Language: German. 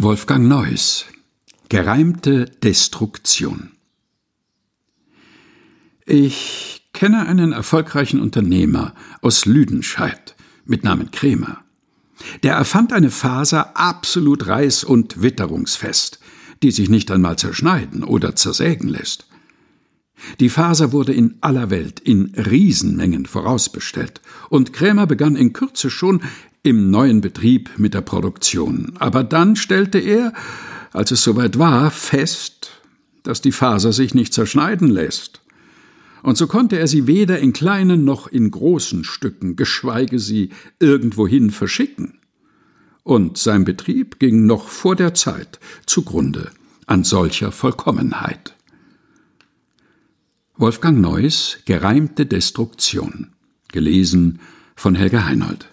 Wolfgang Neuss Gereimte Destruktion Ich kenne einen erfolgreichen Unternehmer aus Lüdenscheid mit Namen Kremer. Der erfand eine Faser absolut reiß- und witterungsfest, die sich nicht einmal zerschneiden oder zersägen lässt. Die Faser wurde in aller Welt in Riesenmengen vorausbestellt, und Krämer begann in Kürze schon im neuen Betrieb mit der Produktion. Aber dann stellte er, als es soweit war, fest, dass die Faser sich nicht zerschneiden lässt. Und so konnte er sie weder in kleinen noch in großen Stücken, geschweige sie irgendwohin verschicken. Und sein Betrieb ging noch vor der Zeit zugrunde an solcher Vollkommenheit. Wolfgang Neuss Gereimte Destruktion gelesen von Helga Heinold